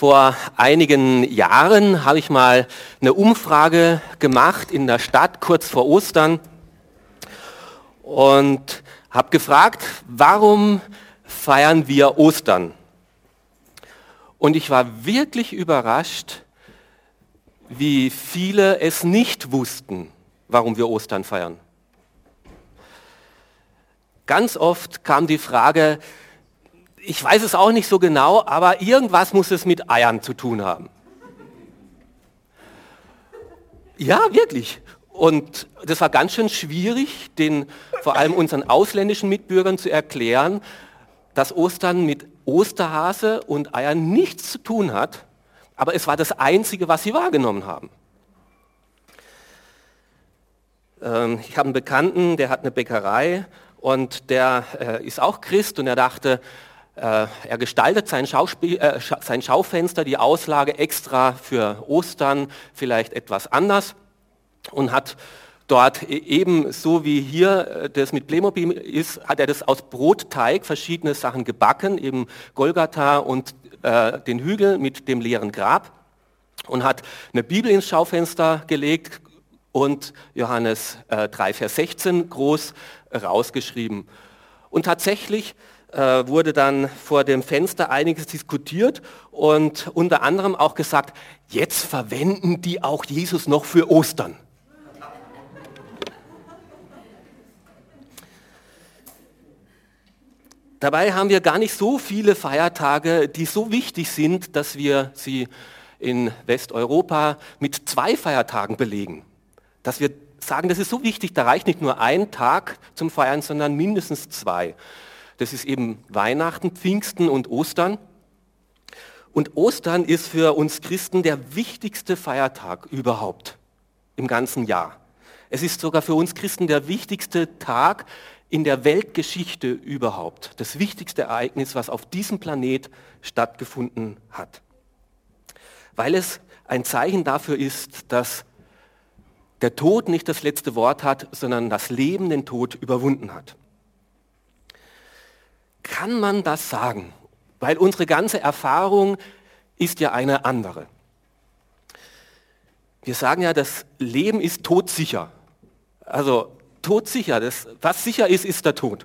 Vor einigen Jahren habe ich mal eine Umfrage gemacht in der Stadt kurz vor Ostern und habe gefragt, warum feiern wir Ostern? Und ich war wirklich überrascht, wie viele es nicht wussten, warum wir Ostern feiern. Ganz oft kam die Frage, ich weiß es auch nicht so genau, aber irgendwas muss es mit Eiern zu tun haben. Ja, wirklich. Und das war ganz schön schwierig, den vor allem unseren ausländischen Mitbürgern zu erklären, dass Ostern mit Osterhase und Eiern nichts zu tun hat, aber es war das Einzige, was sie wahrgenommen haben. Ähm, ich habe einen Bekannten, der hat eine Bäckerei und der äh, ist auch Christ und er dachte, er gestaltet sein, äh, sein Schaufenster, die Auslage extra für Ostern vielleicht etwas anders und hat dort e-, eben so wie hier äh, das mit Playmobil ist, hat er das aus Brotteig verschiedene Sachen gebacken, eben Golgatha und äh, den Hügel mit dem leeren Grab und hat eine Bibel ins Schaufenster gelegt und Johannes äh, 3, Vers 16 groß rausgeschrieben. Und tatsächlich äh, wurde dann vor dem Fenster einiges diskutiert und unter anderem auch gesagt, jetzt verwenden die auch Jesus noch für Ostern. Dabei haben wir gar nicht so viele Feiertage, die so wichtig sind, dass wir sie in Westeuropa mit zwei Feiertagen belegen. Dass wir sagen, das ist so wichtig, da reicht nicht nur ein Tag zum Feiern, sondern mindestens zwei. Das ist eben Weihnachten, Pfingsten und Ostern. Und Ostern ist für uns Christen der wichtigste Feiertag überhaupt im ganzen Jahr. Es ist sogar für uns Christen der wichtigste Tag in der Weltgeschichte überhaupt. Das wichtigste Ereignis, was auf diesem Planet stattgefunden hat. Weil es ein Zeichen dafür ist, dass der Tod nicht das letzte Wort hat, sondern das Leben den Tod überwunden hat. Kann man das sagen? Weil unsere ganze Erfahrung ist ja eine andere. Wir sagen ja, das Leben ist todsicher. Also todsicher. Das, was sicher ist, ist der Tod.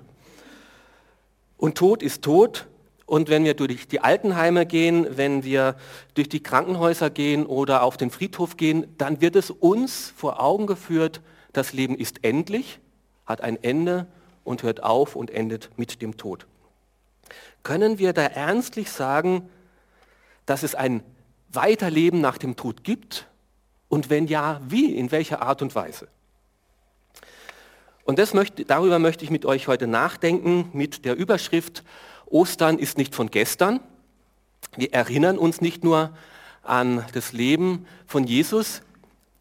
Und Tod ist Tod. Und wenn wir durch die Altenheime gehen, wenn wir durch die Krankenhäuser gehen oder auf den Friedhof gehen, dann wird es uns vor Augen geführt, das Leben ist endlich, hat ein Ende und hört auf und endet mit dem Tod. Können wir da ernstlich sagen, dass es ein Weiterleben nach dem Tod gibt? Und wenn ja, wie, in welcher Art und Weise? Und möchte, darüber möchte ich mit euch heute nachdenken mit der Überschrift Ostern ist nicht von gestern. Wir erinnern uns nicht nur an das Leben von Jesus,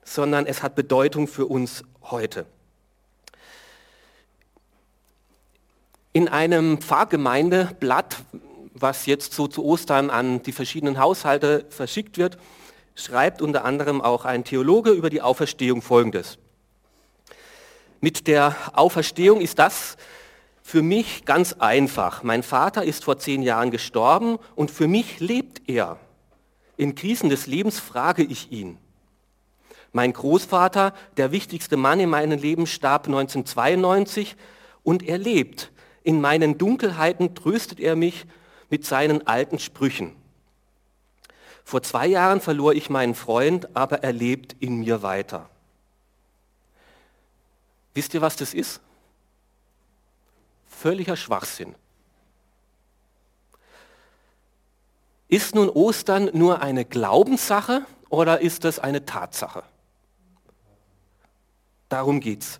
sondern es hat Bedeutung für uns heute. In einem Pfarrgemeindeblatt, was jetzt so zu Ostern an die verschiedenen Haushalte verschickt wird, schreibt unter anderem auch ein Theologe über die Auferstehung Folgendes. Mit der Auferstehung ist das für mich ganz einfach. Mein Vater ist vor zehn Jahren gestorben und für mich lebt er. In Krisen des Lebens frage ich ihn. Mein Großvater, der wichtigste Mann in meinem Leben, starb 1992 und er lebt. In meinen Dunkelheiten tröstet er mich mit seinen alten Sprüchen. Vor zwei Jahren verlor ich meinen Freund, aber er lebt in mir weiter. Wisst ihr, was das ist? Völliger Schwachsinn. Ist nun Ostern nur eine Glaubenssache oder ist das eine Tatsache? Darum geht's.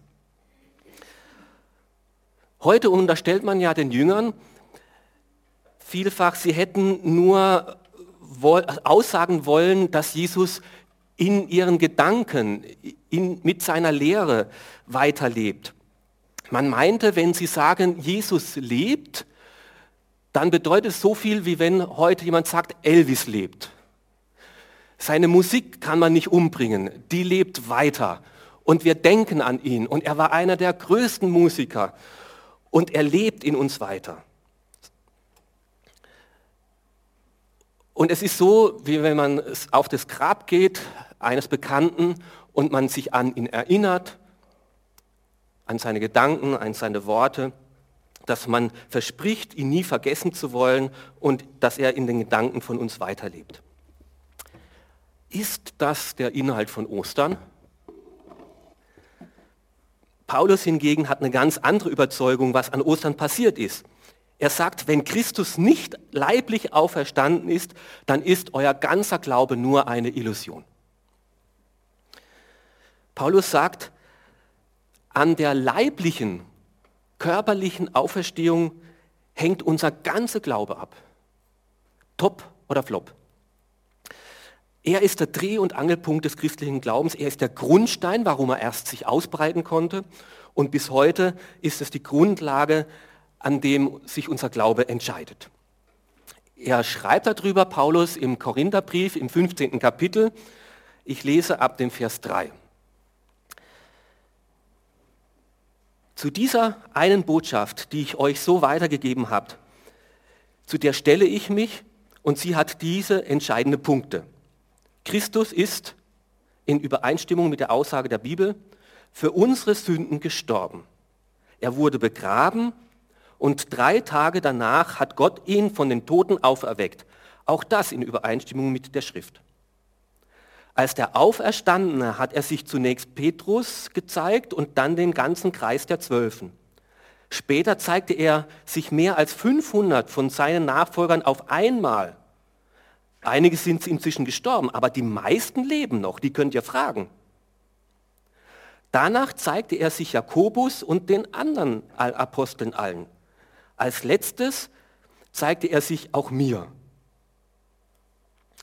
Heute unterstellt man ja den Jüngern vielfach, sie hätten nur aussagen wollen, dass Jesus in ihren Gedanken, in, mit seiner Lehre weiterlebt. Man meinte, wenn sie sagen, Jesus lebt, dann bedeutet es so viel, wie wenn heute jemand sagt, Elvis lebt. Seine Musik kann man nicht umbringen, die lebt weiter. Und wir denken an ihn. Und er war einer der größten Musiker und er lebt in uns weiter. Und es ist so, wie wenn man auf das Grab geht eines Bekannten und man sich an ihn erinnert, an seine Gedanken, an seine Worte, dass man verspricht, ihn nie vergessen zu wollen und dass er in den Gedanken von uns weiterlebt. Ist das der Inhalt von Ostern? Paulus hingegen hat eine ganz andere Überzeugung, was an Ostern passiert ist. Er sagt, wenn Christus nicht leiblich auferstanden ist, dann ist euer ganzer Glaube nur eine Illusion. Paulus sagt, an der leiblichen, körperlichen Auferstehung hängt unser ganzer Glaube ab. Top oder flop. Er ist der Dreh- und Angelpunkt des christlichen Glaubens. Er ist der Grundstein, warum er erst sich ausbreiten konnte. Und bis heute ist es die Grundlage an dem sich unser Glaube entscheidet. Er schreibt darüber, Paulus, im Korintherbrief im 15. Kapitel. Ich lese ab dem Vers 3. Zu dieser einen Botschaft, die ich euch so weitergegeben habe, zu der stelle ich mich und sie hat diese entscheidenden Punkte. Christus ist in Übereinstimmung mit der Aussage der Bibel für unsere Sünden gestorben. Er wurde begraben und drei Tage danach hat Gott ihn von den Toten auferweckt. Auch das in Übereinstimmung mit der Schrift. Als der Auferstandene hat er sich zunächst Petrus gezeigt und dann den ganzen Kreis der Zwölfen. Später zeigte er sich mehr als 500 von seinen Nachfolgern auf einmal. Einige sind inzwischen gestorben, aber die meisten leben noch, die könnt ihr fragen. Danach zeigte er sich Jakobus und den anderen Aposteln allen. Als letztes zeigte er sich auch mir.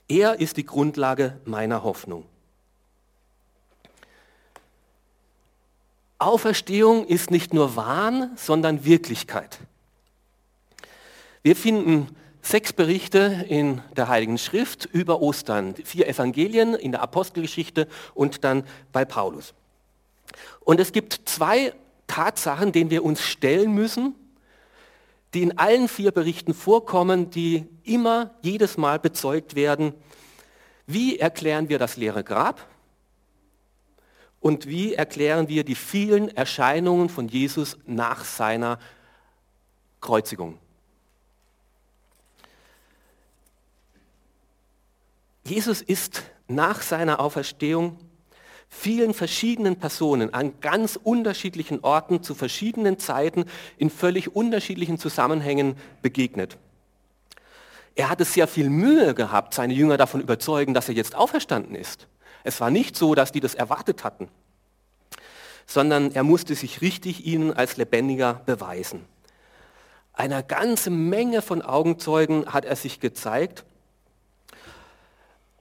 Er ist die Grundlage meiner Hoffnung. Auferstehung ist nicht nur Wahn, sondern Wirklichkeit. Wir finden sechs Berichte in der Heiligen Schrift über Ostern, vier Evangelien in der Apostelgeschichte und dann bei Paulus. Und es gibt zwei Tatsachen, denen wir uns stellen müssen, die in allen vier Berichten vorkommen, die immer, jedes Mal bezeugt werden. Wie erklären wir das leere Grab? Und wie erklären wir die vielen Erscheinungen von Jesus nach seiner Kreuzigung? Jesus ist nach seiner Auferstehung vielen verschiedenen Personen an ganz unterschiedlichen Orten zu verschiedenen Zeiten in völlig unterschiedlichen Zusammenhängen begegnet. Er hatte sehr viel Mühe gehabt, seine Jünger davon überzeugen, dass er jetzt auferstanden ist. Es war nicht so, dass die das erwartet hatten, sondern er musste sich richtig ihnen als Lebendiger beweisen. Einer ganzen Menge von Augenzeugen hat er sich gezeigt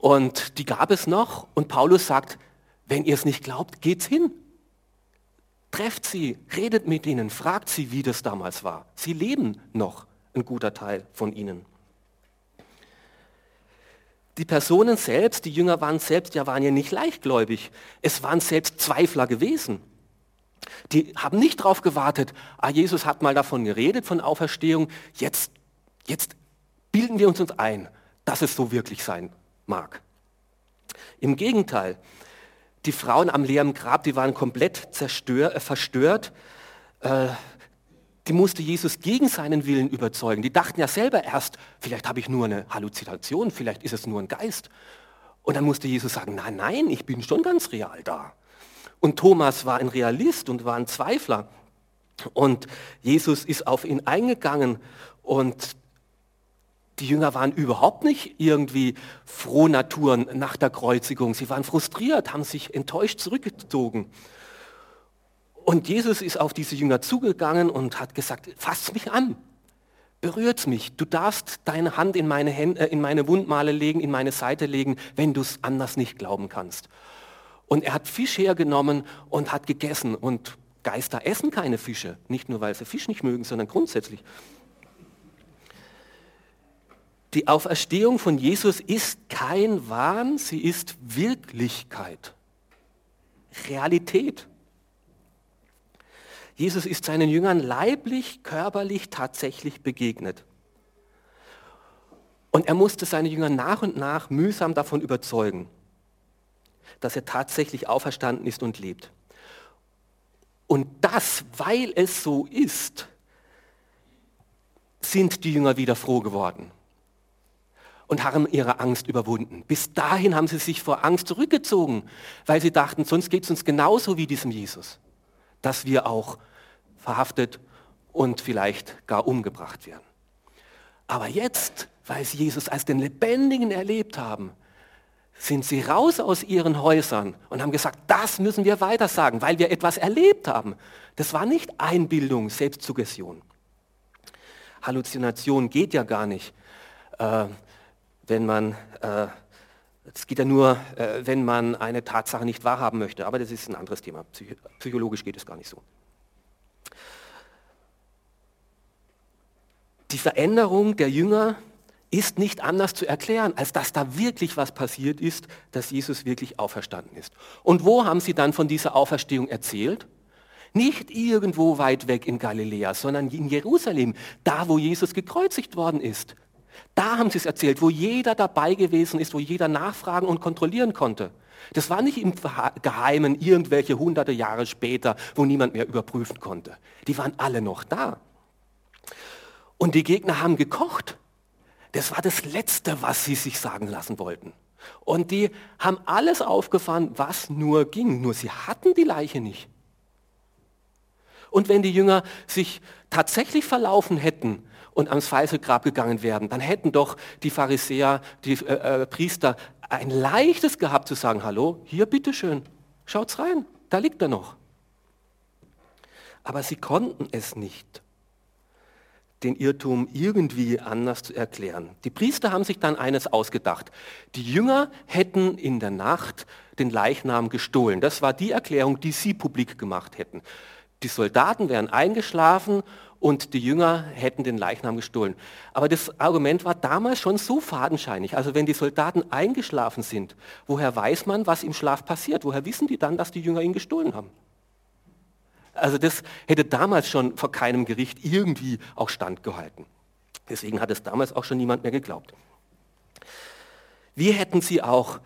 und die gab es noch und Paulus sagt, wenn ihr es nicht glaubt, geht's hin. Trefft sie, redet mit ihnen, fragt sie, wie das damals war. Sie leben noch, ein guter Teil von ihnen. Die Personen selbst, die Jünger waren selbst, ja waren ja nicht leichtgläubig. Es waren selbst Zweifler gewesen. Die haben nicht darauf gewartet, ah, Jesus hat mal davon geredet, von Auferstehung, jetzt, jetzt bilden wir uns uns ein, dass es so wirklich sein mag. Im Gegenteil, die Frauen am leeren Grab, die waren komplett zerstör, äh, verstört. Äh, die musste Jesus gegen seinen Willen überzeugen. Die dachten ja selber erst, vielleicht habe ich nur eine Halluzination, vielleicht ist es nur ein Geist. Und dann musste Jesus sagen, nein, nein, ich bin schon ganz real da. Und Thomas war ein Realist und war ein Zweifler. Und Jesus ist auf ihn eingegangen und die Jünger waren überhaupt nicht irgendwie Frohnaturen nach der Kreuzigung. Sie waren frustriert, haben sich enttäuscht zurückgezogen. Und Jesus ist auf diese Jünger zugegangen und hat gesagt, fasst mich an, berührt mich. Du darfst deine Hand in meine, Hände, in meine Wundmale legen, in meine Seite legen, wenn du es anders nicht glauben kannst. Und er hat Fisch hergenommen und hat gegessen. Und Geister essen keine Fische, nicht nur weil sie Fisch nicht mögen, sondern grundsätzlich. Die Auferstehung von Jesus ist kein Wahn, sie ist Wirklichkeit, Realität. Jesus ist seinen Jüngern leiblich, körperlich tatsächlich begegnet. Und er musste seine Jünger nach und nach mühsam davon überzeugen, dass er tatsächlich auferstanden ist und lebt. Und das, weil es so ist, sind die Jünger wieder froh geworden und haben ihre Angst überwunden. Bis dahin haben sie sich vor Angst zurückgezogen, weil sie dachten, sonst geht es uns genauso wie diesem Jesus, dass wir auch verhaftet und vielleicht gar umgebracht werden. Aber jetzt, weil sie Jesus als den Lebendigen erlebt haben, sind sie raus aus ihren Häusern und haben gesagt, das müssen wir weitersagen, weil wir etwas erlebt haben. Das war nicht Einbildung, Selbstsuggestion. Halluzination geht ja gar nicht, äh, wenn man, äh, es geht ja nur, äh, wenn man eine Tatsache nicht wahrhaben möchte. Aber das ist ein anderes Thema. Psych psychologisch geht es gar nicht so. Die Veränderung der Jünger ist nicht anders zu erklären, als dass da wirklich was passiert ist, dass Jesus wirklich auferstanden ist. Und wo haben sie dann von dieser Auferstehung erzählt? Nicht irgendwo weit weg in Galiläa, sondern in Jerusalem, da wo Jesus gekreuzigt worden ist. Da haben sie es erzählt, wo jeder dabei gewesen ist, wo jeder nachfragen und kontrollieren konnte. Das war nicht im Geheimen irgendwelche hunderte Jahre später, wo niemand mehr überprüfen konnte. Die waren alle noch da. Und die Gegner haben gekocht. Das war das Letzte, was sie sich sagen lassen wollten. Und die haben alles aufgefahren, was nur ging. Nur sie hatten die Leiche nicht. Und wenn die Jünger sich tatsächlich verlaufen hätten und ans falsche Grab gegangen wären, dann hätten doch die Pharisäer, die äh, äh, Priester ein leichtes gehabt zu sagen, hallo, hier bitteschön, schaut's rein, da liegt er noch. Aber sie konnten es nicht den Irrtum irgendwie anders zu erklären. Die Priester haben sich dann eines ausgedacht. Die Jünger hätten in der Nacht den Leichnam gestohlen. Das war die Erklärung, die sie publik gemacht hätten. Die Soldaten wären eingeschlafen und die Jünger hätten den Leichnam gestohlen. Aber das Argument war damals schon so fadenscheinig. Also wenn die Soldaten eingeschlafen sind, woher weiß man, was im Schlaf passiert? Woher wissen die dann, dass die Jünger ihn gestohlen haben? Also das hätte damals schon vor keinem Gericht irgendwie auch standgehalten. Deswegen hat es damals auch schon niemand mehr geglaubt. Wie hätten sie auch,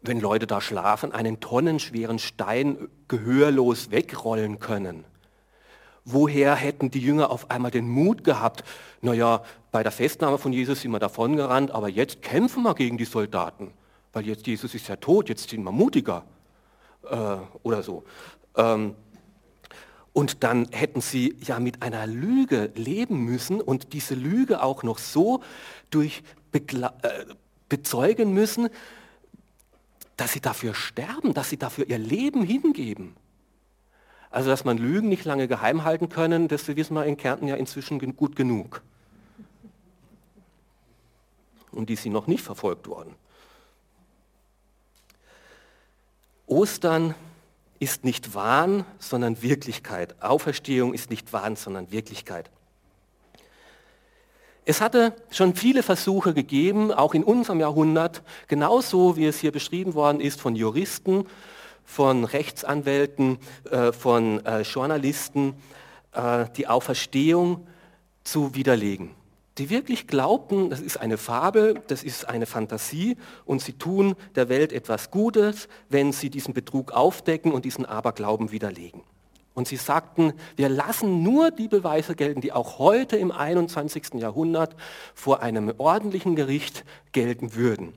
wenn Leute da schlafen, einen tonnenschweren Stein gehörlos wegrollen können? Woher hätten die Jünger auf einmal den Mut gehabt, naja, bei der Festnahme von Jesus sind wir davongerannt, aber jetzt kämpfen wir gegen die Soldaten, weil jetzt Jesus ist ja tot, jetzt sind wir mutiger äh, oder so. Ähm, und dann hätten sie ja mit einer Lüge leben müssen und diese Lüge auch noch so durch äh, bezeugen müssen, dass sie dafür sterben, dass sie dafür ihr Leben hingeben. Also dass man Lügen nicht lange geheim halten können, das wissen wir in Kärnten ja inzwischen gut genug. Und die sind noch nicht verfolgt worden. Ostern ist nicht Wahn, sondern Wirklichkeit. Auferstehung ist nicht Wahn, sondern Wirklichkeit. Es hatte schon viele Versuche gegeben, auch in unserem Jahrhundert, genauso wie es hier beschrieben worden ist von Juristen, von Rechtsanwälten, äh, von äh, Journalisten, äh, die Auferstehung zu widerlegen die wirklich glaubten, das ist eine Fabel, das ist eine Fantasie und sie tun der Welt etwas Gutes, wenn sie diesen Betrug aufdecken und diesen Aberglauben widerlegen. Und sie sagten, wir lassen nur die Beweise gelten, die auch heute im 21. Jahrhundert vor einem ordentlichen Gericht gelten würden.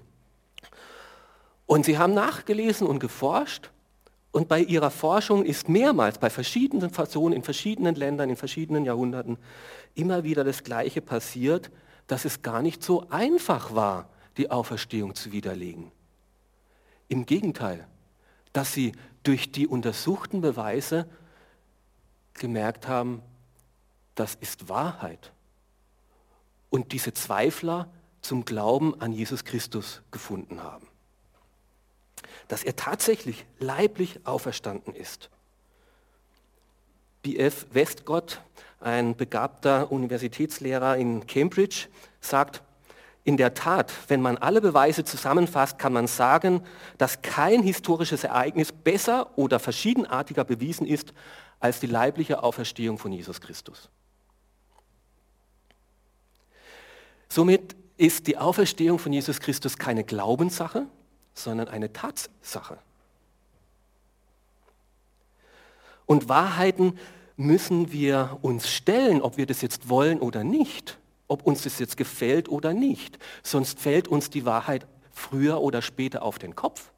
Und sie haben nachgelesen und geforscht und bei ihrer Forschung ist mehrmals bei verschiedenen Personen in verschiedenen Ländern, in verschiedenen Jahrhunderten immer wieder das Gleiche passiert, dass es gar nicht so einfach war, die Auferstehung zu widerlegen. Im Gegenteil, dass sie durch die untersuchten Beweise gemerkt haben, das ist Wahrheit. Und diese Zweifler zum Glauben an Jesus Christus gefunden haben dass er tatsächlich leiblich auferstanden ist. B.F. Westgott, ein begabter Universitätslehrer in Cambridge, sagt, in der Tat, wenn man alle Beweise zusammenfasst, kann man sagen, dass kein historisches Ereignis besser oder verschiedenartiger bewiesen ist als die leibliche Auferstehung von Jesus Christus. Somit ist die Auferstehung von Jesus Christus keine Glaubenssache, sondern eine Tatsache. Und Wahrheiten müssen wir uns stellen, ob wir das jetzt wollen oder nicht, ob uns das jetzt gefällt oder nicht. Sonst fällt uns die Wahrheit früher oder später auf den Kopf.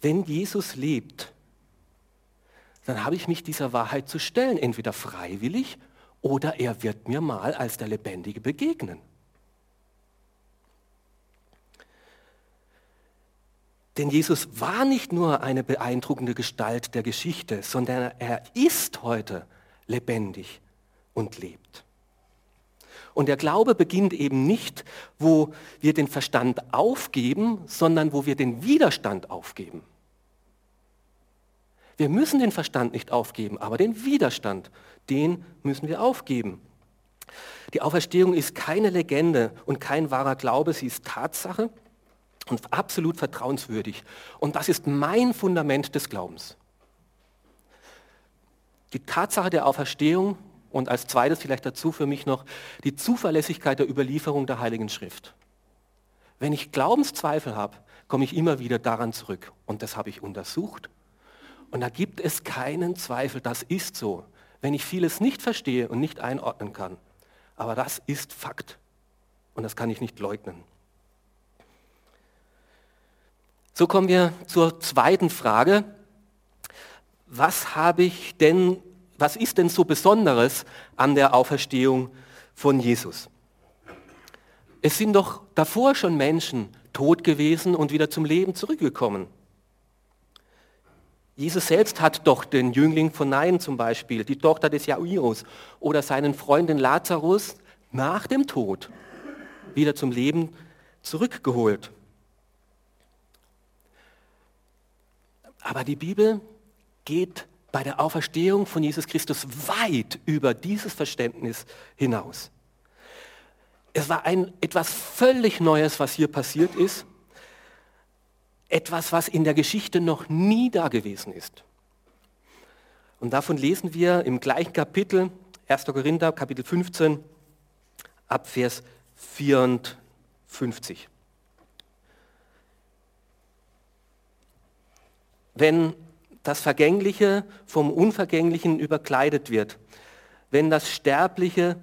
Wenn Jesus lebt, dann habe ich mich dieser Wahrheit zu stellen, entweder freiwillig oder er wird mir mal als der Lebendige begegnen. Denn Jesus war nicht nur eine beeindruckende Gestalt der Geschichte, sondern er ist heute lebendig und lebt. Und der Glaube beginnt eben nicht, wo wir den Verstand aufgeben, sondern wo wir den Widerstand aufgeben. Wir müssen den Verstand nicht aufgeben, aber den Widerstand, den müssen wir aufgeben. Die Auferstehung ist keine Legende und kein wahrer Glaube, sie ist Tatsache und absolut vertrauenswürdig. Und das ist mein Fundament des Glaubens. Die Tatsache der Auferstehung und als zweites vielleicht dazu für mich noch die Zuverlässigkeit der Überlieferung der Heiligen Schrift. Wenn ich Glaubenszweifel habe, komme ich immer wieder daran zurück. Und das habe ich untersucht. Und da gibt es keinen Zweifel, das ist so. Wenn ich vieles nicht verstehe und nicht einordnen kann. Aber das ist Fakt. Und das kann ich nicht leugnen. So kommen wir zur zweiten Frage. Was habe ich denn, was ist denn so Besonderes an der Auferstehung von Jesus? Es sind doch davor schon Menschen tot gewesen und wieder zum Leben zurückgekommen. Jesus selbst hat doch den Jüngling von Nain zum Beispiel, die Tochter des Jairus oder seinen Freundin Lazarus nach dem Tod wieder zum Leben zurückgeholt. Aber die Bibel geht bei der Auferstehung von Jesus Christus weit über dieses Verständnis hinaus. Es war ein etwas völlig Neues, was hier passiert ist. Etwas, was in der Geschichte noch nie da gewesen ist. Und davon lesen wir im gleichen Kapitel, 1. Korinther, Kapitel 15, ab Vers 54. wenn das Vergängliche vom Unvergänglichen überkleidet wird, wenn das Sterbliche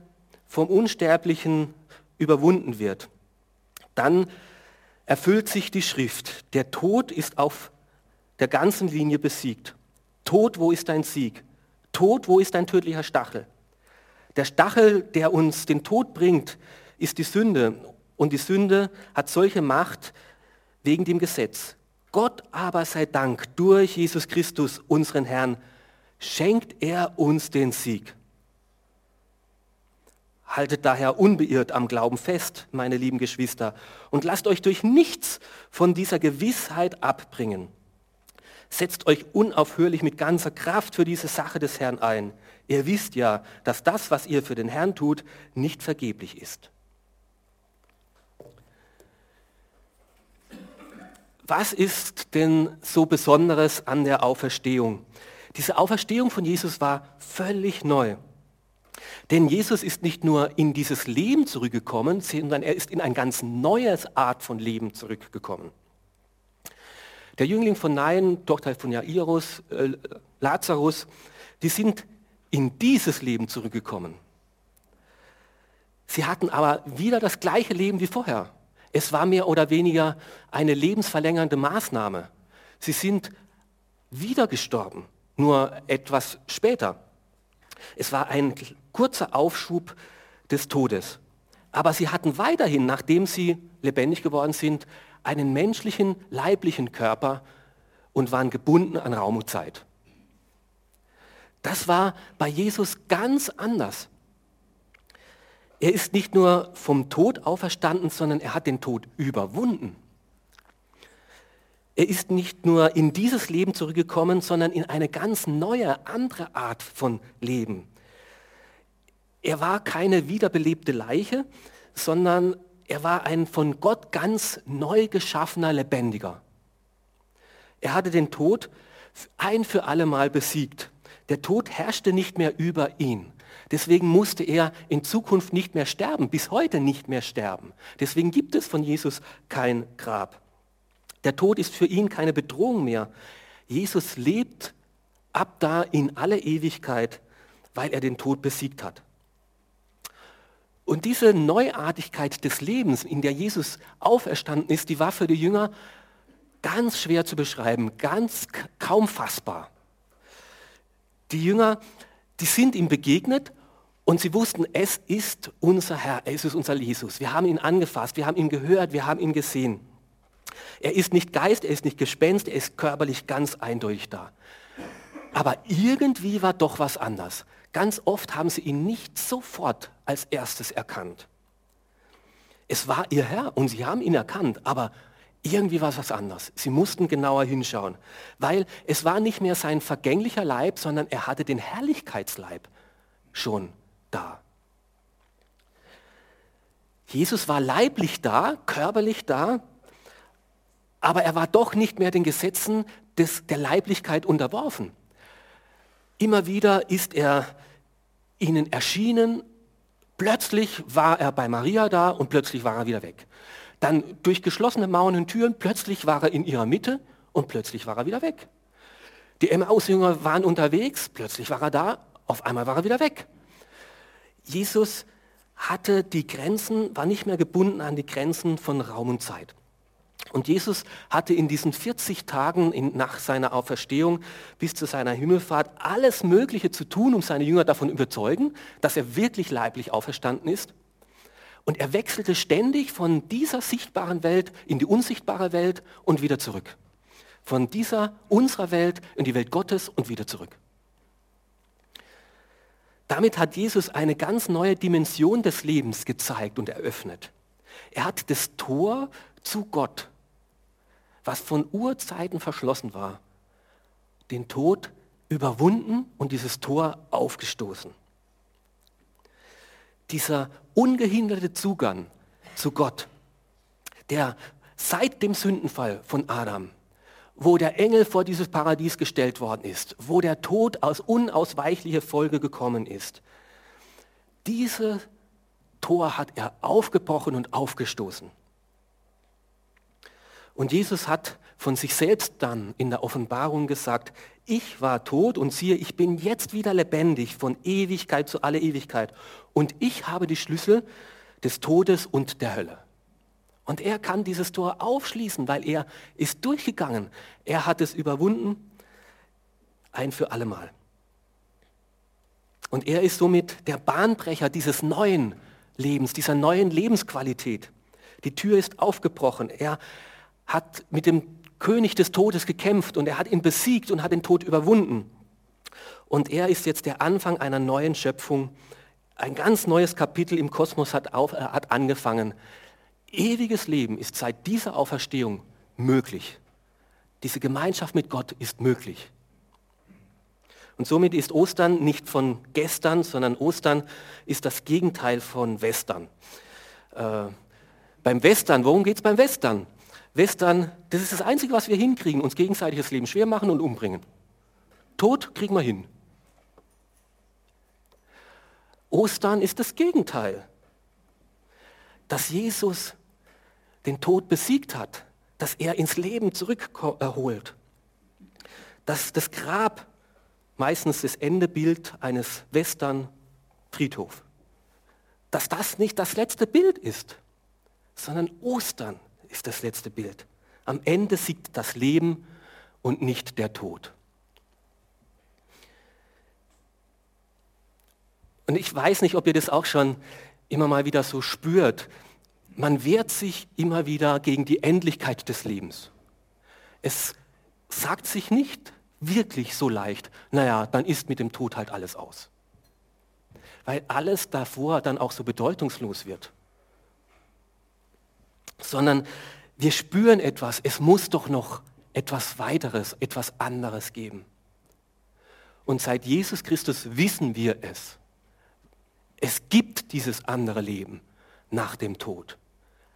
vom Unsterblichen überwunden wird, dann erfüllt sich die Schrift. Der Tod ist auf der ganzen Linie besiegt. Tod, wo ist dein Sieg? Tod, wo ist dein tödlicher Stachel? Der Stachel, der uns den Tod bringt, ist die Sünde. Und die Sünde hat solche Macht wegen dem Gesetz. Gott aber sei Dank, durch Jesus Christus, unseren Herrn, schenkt er uns den Sieg. Haltet daher unbeirrt am Glauben fest, meine lieben Geschwister, und lasst euch durch nichts von dieser Gewissheit abbringen. Setzt euch unaufhörlich mit ganzer Kraft für diese Sache des Herrn ein. Ihr wisst ja, dass das, was ihr für den Herrn tut, nicht vergeblich ist. Was ist denn so Besonderes an der Auferstehung? Diese Auferstehung von Jesus war völlig neu. Denn Jesus ist nicht nur in dieses Leben zurückgekommen, sondern er ist in ein ganz neues Art von Leben zurückgekommen. Der Jüngling von Nain, Tochter von Jairus, äh, Lazarus, die sind in dieses Leben zurückgekommen. Sie hatten aber wieder das gleiche Leben wie vorher. Es war mehr oder weniger eine lebensverlängernde Maßnahme. Sie sind wieder gestorben, nur etwas später. Es war ein kurzer Aufschub des Todes. Aber sie hatten weiterhin, nachdem sie lebendig geworden sind, einen menschlichen, leiblichen Körper und waren gebunden an Raum und Zeit. Das war bei Jesus ganz anders. Er ist nicht nur vom Tod auferstanden, sondern er hat den Tod überwunden. Er ist nicht nur in dieses Leben zurückgekommen, sondern in eine ganz neue, andere Art von Leben. Er war keine wiederbelebte Leiche, sondern er war ein von Gott ganz neu geschaffener Lebendiger. Er hatte den Tod ein für alle Mal besiegt. Der Tod herrschte nicht mehr über ihn. Deswegen musste er in Zukunft nicht mehr sterben, bis heute nicht mehr sterben. Deswegen gibt es von Jesus kein Grab. Der Tod ist für ihn keine Bedrohung mehr. Jesus lebt ab da in alle Ewigkeit, weil er den Tod besiegt hat. Und diese Neuartigkeit des Lebens, in der Jesus auferstanden ist, die war für die Jünger ganz schwer zu beschreiben, ganz kaum fassbar. Die Jünger, die sind ihm begegnet und sie wussten, es ist unser Herr, es ist unser Jesus. Wir haben ihn angefasst, wir haben ihn gehört, wir haben ihn gesehen. Er ist nicht Geist, er ist nicht Gespenst, er ist körperlich ganz eindeutig da. Aber irgendwie war doch was anders. Ganz oft haben sie ihn nicht sofort als erstes erkannt. Es war ihr Herr und sie haben ihn erkannt, aber irgendwie war es was anderes. Sie mussten genauer hinschauen, weil es war nicht mehr sein vergänglicher Leib, sondern er hatte den Herrlichkeitsleib schon da. Jesus war leiblich da, körperlich da, aber er war doch nicht mehr den Gesetzen des, der Leiblichkeit unterworfen. Immer wieder ist er ihnen erschienen, plötzlich war er bei Maria da und plötzlich war er wieder weg. Dann durch geschlossene Mauern und Türen, plötzlich war er in ihrer Mitte und plötzlich war er wieder weg. Die Emmaus-Jünger waren unterwegs, plötzlich war er da, auf einmal war er wieder weg. Jesus hatte die Grenzen, war nicht mehr gebunden an die Grenzen von Raum und Zeit. Und Jesus hatte in diesen 40 Tagen in, nach seiner Auferstehung bis zu seiner Himmelfahrt alles Mögliche zu tun, um seine Jünger davon überzeugen, dass er wirklich leiblich auferstanden ist. Und er wechselte ständig von dieser sichtbaren Welt in die unsichtbare Welt und wieder zurück. Von dieser unserer Welt in die Welt Gottes und wieder zurück. Damit hat Jesus eine ganz neue Dimension des Lebens gezeigt und eröffnet. Er hat das Tor zu Gott was von Urzeiten verschlossen war, den Tod überwunden und dieses Tor aufgestoßen. Dieser ungehinderte Zugang zu Gott, der seit dem Sündenfall von Adam, wo der Engel vor dieses Paradies gestellt worden ist, wo der Tod aus unausweichlicher Folge gekommen ist, dieses Tor hat er aufgebrochen und aufgestoßen. Und Jesus hat von sich selbst dann in der Offenbarung gesagt, ich war tot und siehe, ich bin jetzt wieder lebendig von Ewigkeit zu aller Ewigkeit. Und ich habe die Schlüssel des Todes und der Hölle. Und er kann dieses Tor aufschließen, weil er ist durchgegangen. Er hat es überwunden, ein für allemal. Und er ist somit der Bahnbrecher dieses neuen Lebens, dieser neuen Lebensqualität. Die Tür ist aufgebrochen. Er hat mit dem König des Todes gekämpft und er hat ihn besiegt und hat den Tod überwunden. Und er ist jetzt der Anfang einer neuen Schöpfung. Ein ganz neues Kapitel im Kosmos hat, auf, hat angefangen. Ewiges Leben ist seit dieser Auferstehung möglich. Diese Gemeinschaft mit Gott ist möglich. Und somit ist Ostern nicht von gestern, sondern Ostern ist das Gegenteil von Western. Äh, beim Western, worum geht es beim Western? Western, das ist das Einzige, was wir hinkriegen, uns gegenseitig das Leben schwer machen und umbringen. Tod kriegen wir hin. Ostern ist das Gegenteil. Dass Jesus den Tod besiegt hat, dass er ins Leben zurückholt. Dass das Grab meistens das Endebild eines Western-Friedhof. Dass das nicht das letzte Bild ist, sondern Ostern ist das letzte Bild. Am Ende siegt das Leben und nicht der Tod. Und ich weiß nicht, ob ihr das auch schon immer mal wieder so spürt. Man wehrt sich immer wieder gegen die Endlichkeit des Lebens. Es sagt sich nicht wirklich so leicht, naja, dann ist mit dem Tod halt alles aus. Weil alles davor dann auch so bedeutungslos wird sondern wir spüren etwas, es muss doch noch etwas weiteres, etwas anderes geben. Und seit Jesus Christus wissen wir es. Es gibt dieses andere Leben nach dem Tod.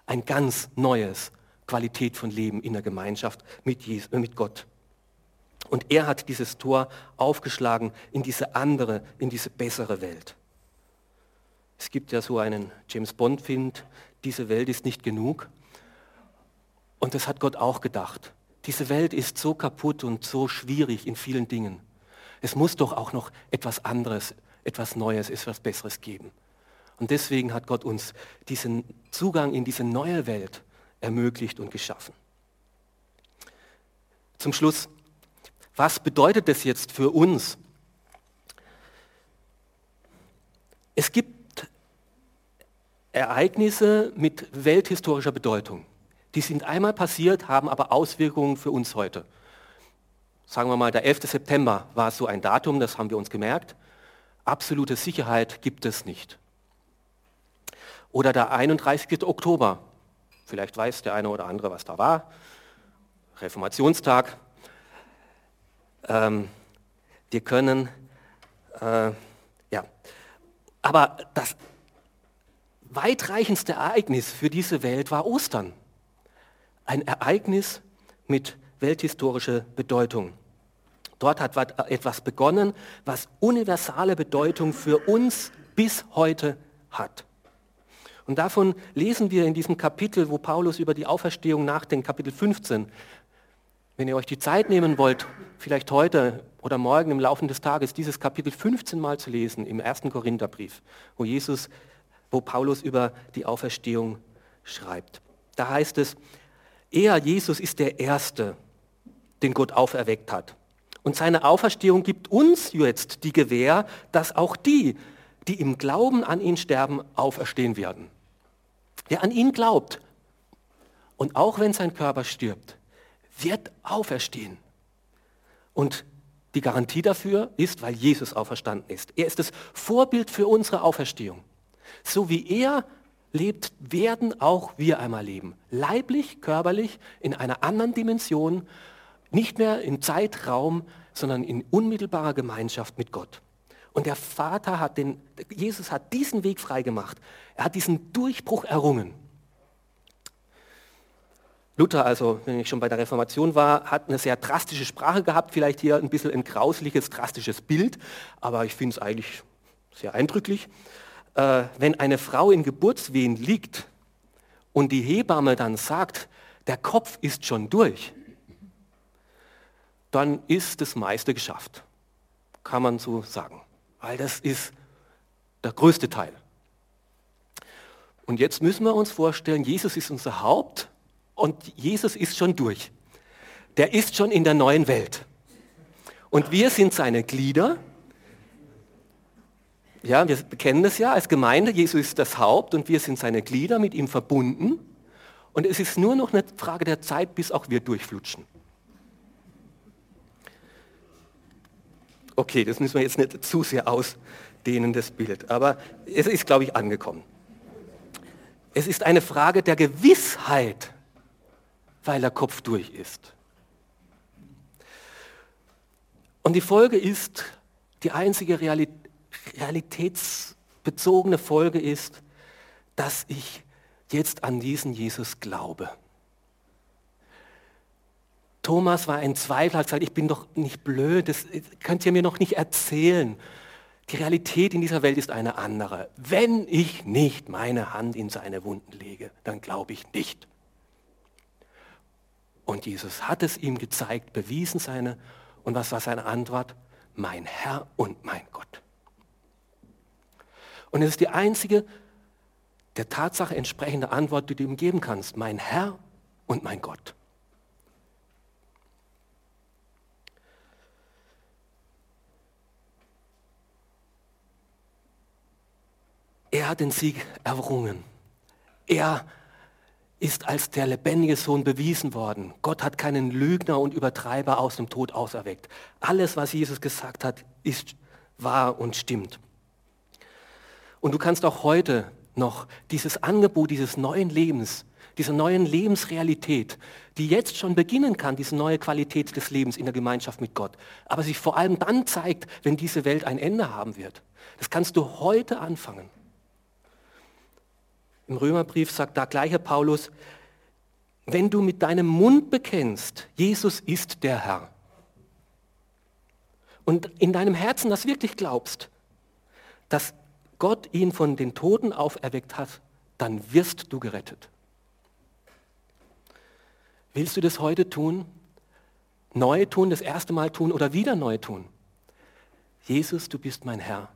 Ein ganz neues Qualität von Leben in der Gemeinschaft mit, Jesus, mit Gott. Und er hat dieses Tor aufgeschlagen in diese andere, in diese bessere Welt. gibt ja so einen James Bond-Film, diese Welt ist nicht genug. Und das hat Gott auch gedacht. Diese Welt ist so kaputt und so schwierig in vielen Dingen. Es muss doch auch noch etwas anderes, etwas Neues, etwas Besseres geben. Und deswegen hat Gott uns diesen Zugang in diese neue Welt ermöglicht und geschaffen. Zum Schluss, was bedeutet das jetzt für uns? Es gibt Ereignisse mit welthistorischer Bedeutung. Die sind einmal passiert, haben aber Auswirkungen für uns heute. Sagen wir mal, der 11. September war so ein Datum, das haben wir uns gemerkt. Absolute Sicherheit gibt es nicht. Oder der 31. Oktober. Vielleicht weiß der eine oder andere, was da war. Reformationstag. Ähm, wir können, äh, ja, aber das weitreichendste Ereignis für diese Welt war Ostern. Ein Ereignis mit welthistorischer Bedeutung. Dort hat etwas begonnen, was universale Bedeutung für uns bis heute hat. Und davon lesen wir in diesem Kapitel, wo Paulus über die Auferstehung nachdenkt, Kapitel 15. Wenn ihr euch die Zeit nehmen wollt, vielleicht heute oder morgen im Laufe des Tages dieses Kapitel 15 mal zu lesen im ersten Korintherbrief, wo Jesus, wo Paulus über die Auferstehung schreibt. Da heißt es, er, Jesus, ist der Erste, den Gott auferweckt hat. Und seine Auferstehung gibt uns jetzt die Gewähr, dass auch die, die im Glauben an ihn sterben, auferstehen werden. Wer an ihn glaubt und auch wenn sein Körper stirbt, wird auferstehen. Und die Garantie dafür ist, weil Jesus auferstanden ist. Er ist das Vorbild für unsere Auferstehung. So wie er lebt, werden auch wir einmal leben. Leiblich, körperlich, in einer anderen Dimension, nicht mehr in Zeitraum, sondern in unmittelbarer Gemeinschaft mit Gott. Und der Vater hat den, Jesus hat diesen Weg freigemacht. Er hat diesen Durchbruch errungen. Luther, also wenn ich schon bei der Reformation war, hat eine sehr drastische Sprache gehabt, vielleicht hier ein bisschen ein grausliches, drastisches Bild, aber ich finde es eigentlich sehr eindrücklich. Äh, wenn eine Frau in Geburtswehen liegt und die Hebamme dann sagt, der Kopf ist schon durch, dann ist das meiste geschafft. Kann man so sagen weil das ist der größte Teil. Und jetzt müssen wir uns vorstellen, Jesus ist unser Haupt und Jesus ist schon durch. Der ist schon in der neuen Welt. Und wir sind seine Glieder. Ja, wir kennen das ja als Gemeinde. Jesus ist das Haupt und wir sind seine Glieder, mit ihm verbunden. Und es ist nur noch eine Frage der Zeit, bis auch wir durchflutschen. Okay, das müssen wir jetzt nicht zu sehr ausdehnen, das Bild, aber es ist, glaube ich, angekommen. Es ist eine Frage der Gewissheit, weil der Kopf durch ist. Und die Folge ist, die einzige realitätsbezogene Folge ist, dass ich jetzt an diesen Jesus glaube. Thomas war ein Zweifler, hat gesagt, ich bin doch nicht blöd, das könnt ihr mir noch nicht erzählen. Die Realität in dieser Welt ist eine andere. Wenn ich nicht meine Hand in seine Wunden lege, dann glaube ich nicht. Und Jesus hat es ihm gezeigt, bewiesen seine, und was war seine Antwort? Mein Herr und mein Gott. Und es ist die einzige der Tatsache entsprechende Antwort, die du ihm geben kannst. Mein Herr und mein Gott. Er hat den Sieg errungen. Er ist als der lebendige Sohn bewiesen worden. Gott hat keinen Lügner und Übertreiber aus dem Tod auserweckt. Alles, was Jesus gesagt hat, ist wahr und stimmt. Und du kannst auch heute noch dieses Angebot dieses neuen Lebens, dieser neuen Lebensrealität, die jetzt schon beginnen kann, diese neue Qualität des Lebens in der Gemeinschaft mit Gott, aber sich vor allem dann zeigt, wenn diese Welt ein Ende haben wird. Das kannst du heute anfangen. Im Römerbrief sagt da gleiche Paulus, wenn du mit deinem Mund bekennst, Jesus ist der Herr, und in deinem Herzen das wirklich glaubst, dass Gott ihn von den Toten auferweckt hat, dann wirst du gerettet. Willst du das heute tun? Neu tun, das erste Mal tun oder wieder neu tun? Jesus, du bist mein Herr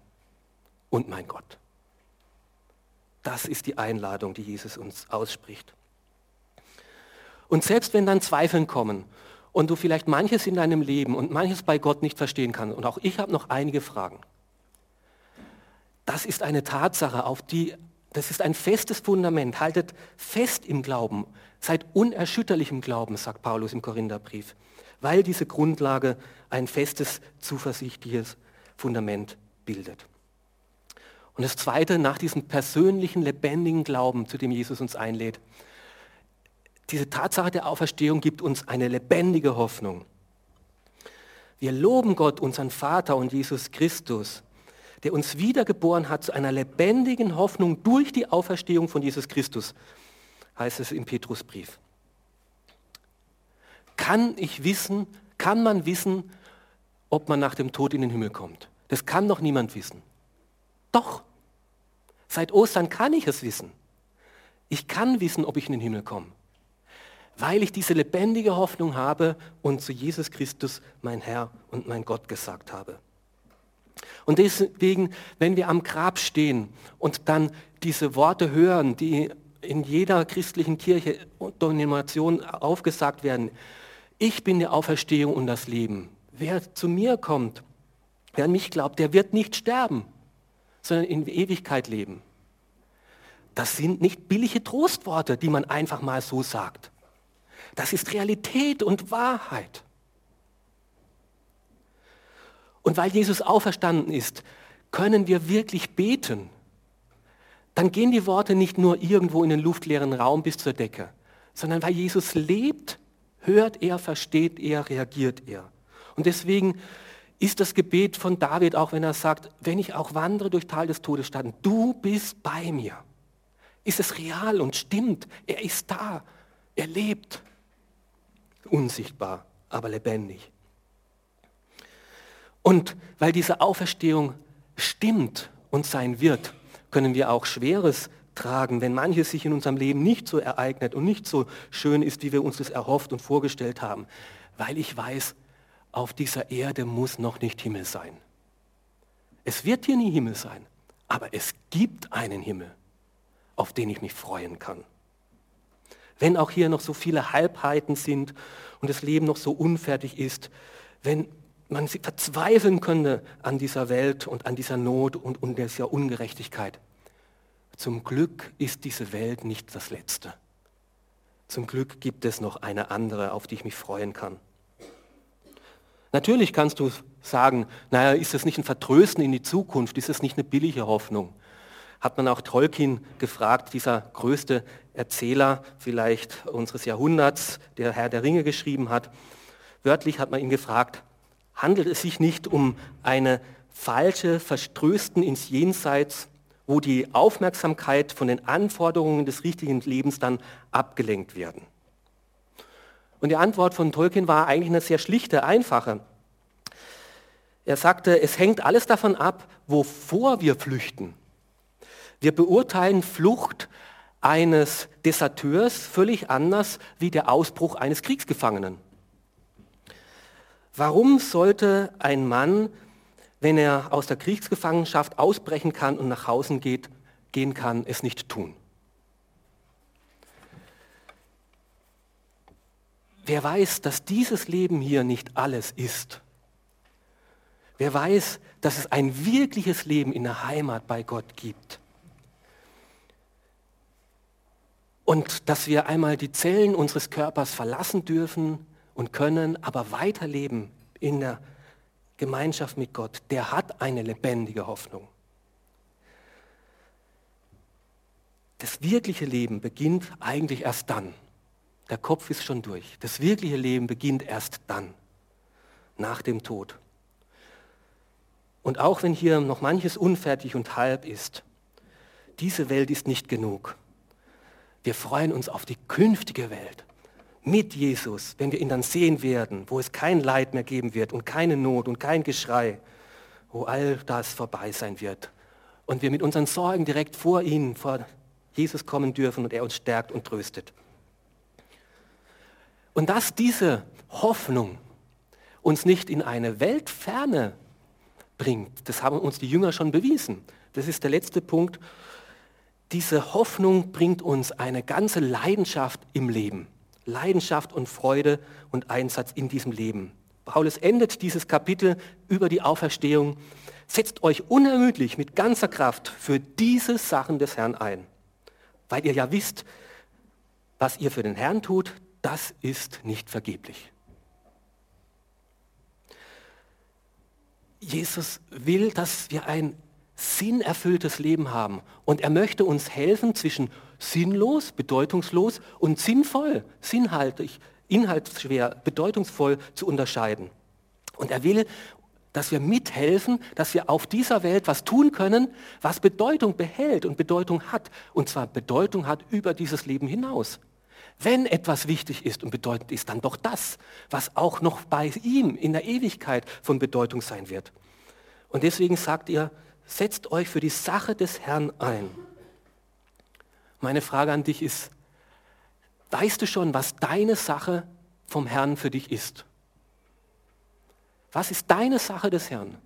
und mein Gott. Das ist die Einladung, die Jesus uns ausspricht. Und selbst wenn dann Zweifeln kommen und du vielleicht manches in deinem Leben und manches bei Gott nicht verstehen kannst, und auch ich habe noch einige Fragen, das ist eine Tatsache, auf die, das ist ein festes Fundament. Haltet fest im Glauben, seid unerschütterlich im Glauben, sagt Paulus im Korintherbrief, weil diese Grundlage ein festes, zuversichtliches Fundament bildet. Und das Zweite, nach diesem persönlichen, lebendigen Glauben, zu dem Jesus uns einlädt, diese Tatsache der Auferstehung gibt uns eine lebendige Hoffnung. Wir loben Gott, unseren Vater und Jesus Christus, der uns wiedergeboren hat zu einer lebendigen Hoffnung durch die Auferstehung von Jesus Christus, heißt es im Petrusbrief. Kann ich wissen, kann man wissen, ob man nach dem Tod in den Himmel kommt? Das kann doch niemand wissen. Doch, seit Ostern kann ich es wissen. Ich kann wissen, ob ich in den Himmel komme, weil ich diese lebendige Hoffnung habe und zu Jesus Christus, mein Herr und mein Gott, gesagt habe. Und deswegen, wenn wir am Grab stehen und dann diese Worte hören, die in jeder christlichen Kirche und Denomination aufgesagt werden, ich bin die Auferstehung und das Leben. Wer zu mir kommt, wer an mich glaubt, der wird nicht sterben, sondern in Ewigkeit leben. Das sind nicht billige Trostworte, die man einfach mal so sagt. Das ist Realität und Wahrheit. Und weil Jesus auferstanden ist, können wir wirklich beten. Dann gehen die Worte nicht nur irgendwo in den luftleeren Raum bis zur Decke, sondern weil Jesus lebt, hört er, versteht er, reagiert er. Und deswegen ist das Gebet von David, auch wenn er sagt, wenn ich auch wandere durch Tal des Todes stand, du bist bei mir. Ist es real und stimmt? Er ist da. Er lebt. Unsichtbar, aber lebendig. Und weil diese Auferstehung stimmt und sein wird, können wir auch Schweres tragen, wenn manches sich in unserem Leben nicht so ereignet und nicht so schön ist, wie wir uns das erhofft und vorgestellt haben. Weil ich weiß, auf dieser Erde muss noch nicht Himmel sein. Es wird hier nie Himmel sein, aber es gibt einen Himmel, auf den ich mich freuen kann. Wenn auch hier noch so viele Halbheiten sind und das Leben noch so unfertig ist, wenn man verzweifeln könnte an dieser Welt und an dieser Not und, und dieser Ungerechtigkeit. Zum Glück ist diese Welt nicht das Letzte. Zum Glück gibt es noch eine andere, auf die ich mich freuen kann. Natürlich kannst du sagen, naja, ist das nicht ein Vertrösten in die Zukunft? Ist das nicht eine billige Hoffnung? Hat man auch Tolkien gefragt, dieser größte Erzähler vielleicht unseres Jahrhunderts, der Herr der Ringe geschrieben hat. Wörtlich hat man ihn gefragt, handelt es sich nicht um eine falsche Verströsten ins Jenseits, wo die Aufmerksamkeit von den Anforderungen des richtigen Lebens dann abgelenkt werden. Und die Antwort von Tolkien war eigentlich eine sehr schlichte, einfache. Er sagte, es hängt alles davon ab, wovor wir flüchten. Wir beurteilen Flucht eines Deserteurs völlig anders wie der Ausbruch eines Kriegsgefangenen. Warum sollte ein Mann, wenn er aus der Kriegsgefangenschaft ausbrechen kann und nach Hause geht, gehen kann, es nicht tun? Wer weiß, dass dieses Leben hier nicht alles ist? Wer weiß, dass es ein wirkliches Leben in der Heimat bei Gott gibt? Und dass wir einmal die Zellen unseres Körpers verlassen dürfen und können aber weiterleben in der Gemeinschaft mit Gott, der hat eine lebendige Hoffnung. Das wirkliche Leben beginnt eigentlich erst dann. Der Kopf ist schon durch. Das wirkliche Leben beginnt erst dann, nach dem Tod. Und auch wenn hier noch manches unfertig und halb ist, diese Welt ist nicht genug. Wir freuen uns auf die künftige Welt mit Jesus, wenn wir ihn dann sehen werden, wo es kein Leid mehr geben wird und keine Not und kein Geschrei, wo all das vorbei sein wird und wir mit unseren Sorgen direkt vor ihn, vor Jesus kommen dürfen und er uns stärkt und tröstet. Und dass diese Hoffnung uns nicht in eine Weltferne bringt, das haben uns die Jünger schon bewiesen. Das ist der letzte Punkt. Diese Hoffnung bringt uns eine ganze Leidenschaft im Leben. Leidenschaft und Freude und Einsatz in diesem Leben. Paulus endet dieses Kapitel über die Auferstehung. Setzt euch unermüdlich mit ganzer Kraft für diese Sachen des Herrn ein, weil ihr ja wisst, was ihr für den Herrn tut, das ist nicht vergeblich. Jesus will, dass wir ein sinnerfülltes Leben haben und er möchte uns helfen zwischen sinnlos, bedeutungslos und sinnvoll, sinnhaltig, inhaltsschwer, bedeutungsvoll zu unterscheiden. Und er will, dass wir mithelfen, dass wir auf dieser Welt was tun können, was Bedeutung behält und Bedeutung hat. Und zwar Bedeutung hat über dieses Leben hinaus. Wenn etwas wichtig ist und bedeutend ist, dann doch das, was auch noch bei ihm in der Ewigkeit von Bedeutung sein wird. Und deswegen sagt ihr, setzt euch für die Sache des Herrn ein. Meine Frage an dich ist, weißt du schon, was deine Sache vom Herrn für dich ist? Was ist deine Sache des Herrn?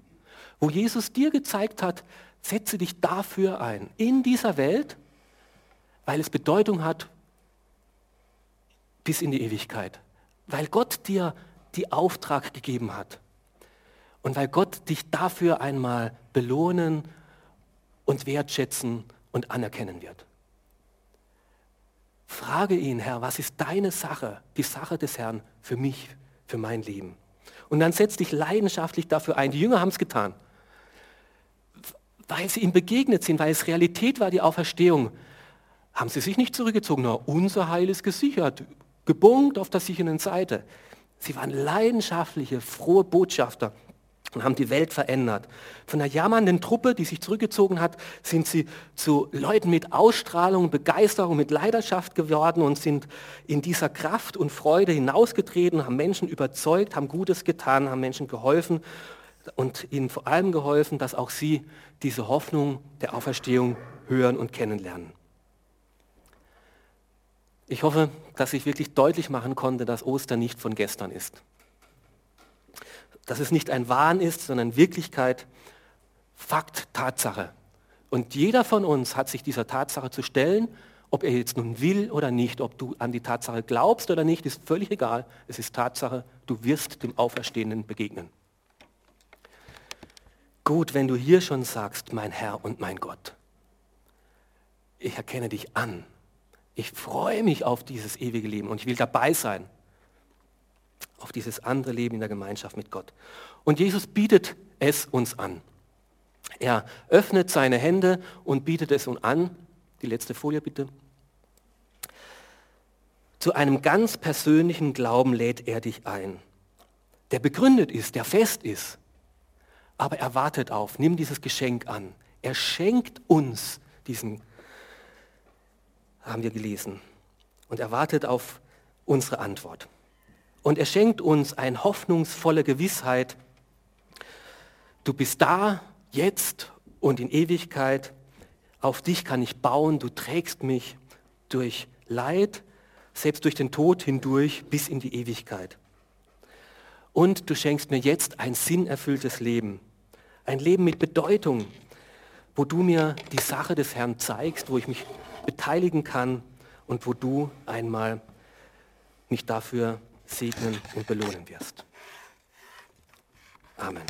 Wo Jesus dir gezeigt hat, setze dich dafür ein, in dieser Welt, weil es Bedeutung hat bis in die Ewigkeit. Weil Gott dir die Auftrag gegeben hat. Und weil Gott dich dafür einmal belohnen und wertschätzen und anerkennen wird. Frage ihn, Herr, was ist deine Sache, die Sache des Herrn für mich, für mein Leben? Und dann setz dich leidenschaftlich dafür ein. Die Jünger haben es getan, weil sie ihm begegnet sind, weil es Realität war, die Auferstehung. Haben sie sich nicht zurückgezogen, na, unser Heil ist gesichert gebunkt auf der sicheren Seite. Sie waren leidenschaftliche, frohe Botschafter und haben die Welt verändert. Von der jammernden Truppe, die sich zurückgezogen hat, sind sie zu Leuten mit Ausstrahlung, Begeisterung, mit Leidenschaft geworden und sind in dieser Kraft und Freude hinausgetreten, haben Menschen überzeugt, haben Gutes getan, haben Menschen geholfen und ihnen vor allem geholfen, dass auch sie diese Hoffnung der Auferstehung hören und kennenlernen. Ich hoffe, dass ich wirklich deutlich machen konnte, dass Ostern nicht von gestern ist. Dass es nicht ein Wahn ist, sondern Wirklichkeit, Fakt, Tatsache. Und jeder von uns hat sich dieser Tatsache zu stellen, ob er jetzt nun will oder nicht, ob du an die Tatsache glaubst oder nicht, ist völlig egal. Es ist Tatsache, du wirst dem Auferstehenden begegnen. Gut, wenn du hier schon sagst, mein Herr und mein Gott, ich erkenne dich an ich freue mich auf dieses ewige Leben und ich will dabei sein. Auf dieses andere Leben in der Gemeinschaft mit Gott. Und Jesus bietet es uns an. Er öffnet seine Hände und bietet es uns an. Die letzte Folie bitte. Zu einem ganz persönlichen Glauben lädt er dich ein, der begründet ist, der fest ist. Aber er wartet auf, nimm dieses Geschenk an. Er schenkt uns diesen haben wir gelesen. Und er wartet auf unsere Antwort. Und er schenkt uns eine hoffnungsvolle Gewissheit. Du bist da, jetzt und in Ewigkeit. Auf dich kann ich bauen. Du trägst mich durch Leid, selbst durch den Tod hindurch bis in die Ewigkeit. Und du schenkst mir jetzt ein sinnerfülltes Leben. Ein Leben mit Bedeutung, wo du mir die Sache des Herrn zeigst, wo ich mich beteiligen kann und wo du einmal mich dafür segnen und belohnen wirst. Amen.